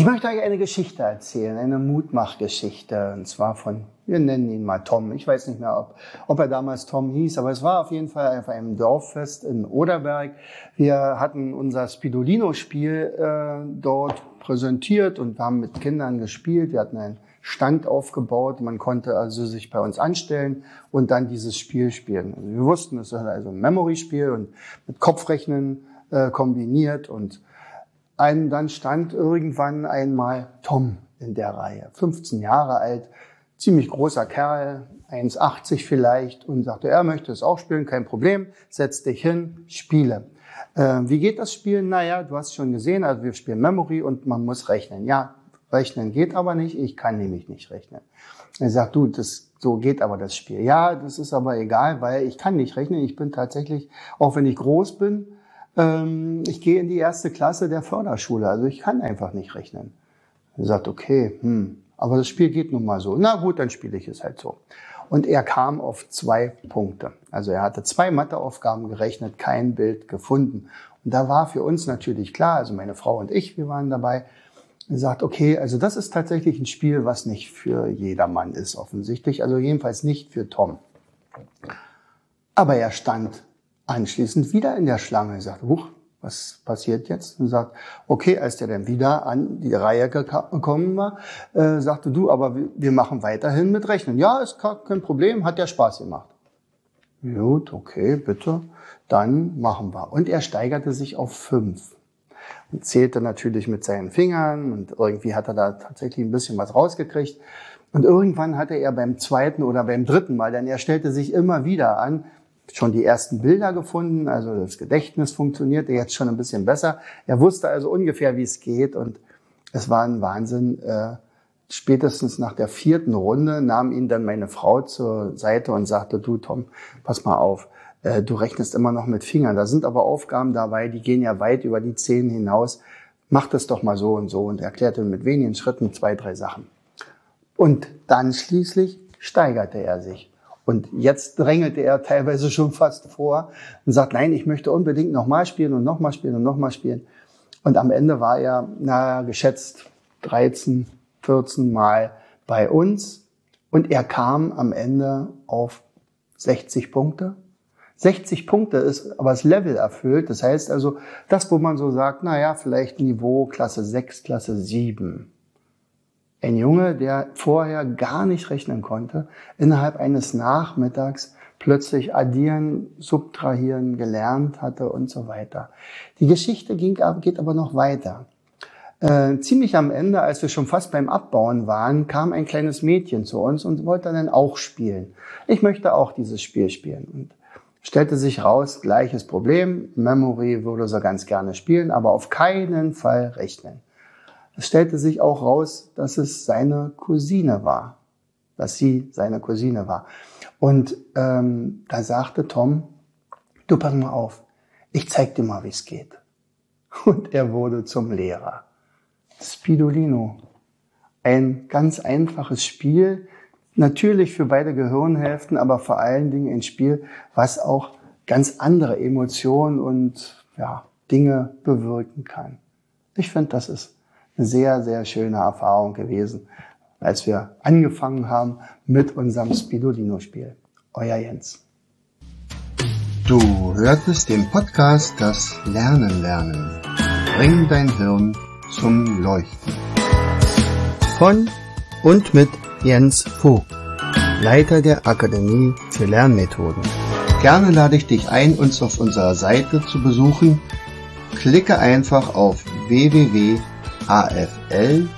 Ich möchte euch eine Geschichte erzählen, eine Mutmachgeschichte, und zwar von, wir nennen ihn mal Tom. Ich weiß nicht mehr, ob, ob er damals Tom hieß, aber es war auf jeden Fall auf einem Dorffest in Oderberg. Wir hatten unser Spidolino-Spiel äh, dort präsentiert und haben mit Kindern gespielt. Wir hatten einen Stand aufgebaut. Man konnte also sich bei uns anstellen und dann dieses Spiel spielen. Also wir wussten, es ist also ein Memory-Spiel und mit Kopfrechnen äh, kombiniert und ein, dann stand irgendwann einmal Tom in der Reihe, 15 Jahre alt, ziemlich großer Kerl, 1,80 vielleicht und sagte, er möchte es auch spielen, kein Problem, setz dich hin, spiele. Äh, wie geht das Spielen? Naja, du hast schon gesehen, also wir spielen Memory und man muss rechnen. Ja, rechnen geht aber nicht, ich kann nämlich nicht rechnen. Er sagt, du, das, so geht aber das Spiel. Ja, das ist aber egal, weil ich kann nicht rechnen. Ich bin tatsächlich, auch wenn ich groß bin, ähm, ich gehe in die erste Klasse der Förderschule, also ich kann einfach nicht rechnen. Er sagt, okay, hm, aber das Spiel geht nun mal so. Na gut, dann spiele ich es halt so. Und er kam auf zwei Punkte. Also er hatte zwei Matheaufgaben gerechnet, kein Bild gefunden. Und da war für uns natürlich klar, also meine Frau und ich, wir waren dabei, sagt, okay, also das ist tatsächlich ein Spiel, was nicht für jedermann ist, offensichtlich. Also jedenfalls nicht für Tom. Aber er stand anschließend wieder in der Schlange. Er sagt, huch, was passiert jetzt? Und sagt, okay, als der dann wieder an die Reihe gekommen war, äh, sagte du, aber wir machen weiterhin mit Rechnen. Ja, ist kein Problem, hat ja Spaß gemacht. Gut, okay, bitte, dann machen wir. Und er steigerte sich auf fünf. Und zählte natürlich mit seinen Fingern und irgendwie hat er da tatsächlich ein bisschen was rausgekriegt. Und irgendwann hatte er beim zweiten oder beim dritten Mal, denn er stellte sich immer wieder an, schon die ersten Bilder gefunden, also das Gedächtnis funktionierte jetzt schon ein bisschen besser. Er wusste also ungefähr, wie es geht und es war ein Wahnsinn. Äh, spätestens nach der vierten Runde nahm ihn dann meine Frau zur Seite und sagte, du Tom, pass mal auf, äh, du rechnest immer noch mit Fingern. Da sind aber Aufgaben dabei, die gehen ja weit über die Zehen hinaus. Mach das doch mal so und so und erklärte mit wenigen Schritten zwei, drei Sachen. Und dann schließlich steigerte er sich. Und jetzt drängelte er teilweise schon fast vor und sagt, nein, ich möchte unbedingt nochmal spielen und nochmal spielen und nochmal spielen. Und am Ende war er, na, geschätzt 13, 14 Mal bei uns. Und er kam am Ende auf 60 Punkte. 60 Punkte ist aber das Level erfüllt. Das heißt also, das, wo man so sagt, na ja, vielleicht Niveau Klasse 6, Klasse 7. Ein Junge, der vorher gar nicht rechnen konnte, innerhalb eines Nachmittags plötzlich addieren, subtrahieren gelernt hatte und so weiter. Die Geschichte ging, geht aber noch weiter. Äh, ziemlich am Ende, als wir schon fast beim Abbauen waren, kam ein kleines Mädchen zu uns und wollte dann auch spielen. Ich möchte auch dieses Spiel spielen. Und stellte sich raus, gleiches Problem. Memory würde so ganz gerne spielen, aber auf keinen Fall rechnen. Es stellte sich auch raus, dass es seine Cousine war, dass sie seine Cousine war. Und ähm, da sagte Tom, du pass mal auf, ich zeig dir mal, wie es geht. Und er wurde zum Lehrer. Spidolino. Ein ganz einfaches Spiel, natürlich für beide Gehirnhälften, aber vor allen Dingen ein Spiel, was auch ganz andere Emotionen und ja, Dinge bewirken kann. Ich finde, das ist sehr, sehr schöne Erfahrung gewesen, als wir angefangen haben mit unserem Spidolino-Spiel. Euer Jens. Du hörtest den Podcast Das Lernen lernen. Bring dein Hirn zum Leuchten. Von und mit Jens Vogt, Leiter der Akademie für Lernmethoden. Gerne lade ich dich ein, uns auf unserer Seite zu besuchen. Klicke einfach auf www afl-jv.de.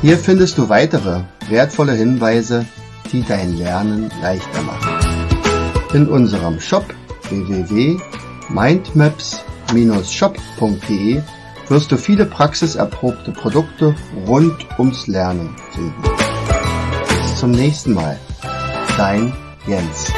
Hier findest du weitere wertvolle Hinweise, die dein Lernen leichter machen. In unserem Shop www.mindmaps-shop.de wirst du viele praxiserprobte Produkte rund ums Lernen finden. Bis zum nächsten Mal. Dein Jens.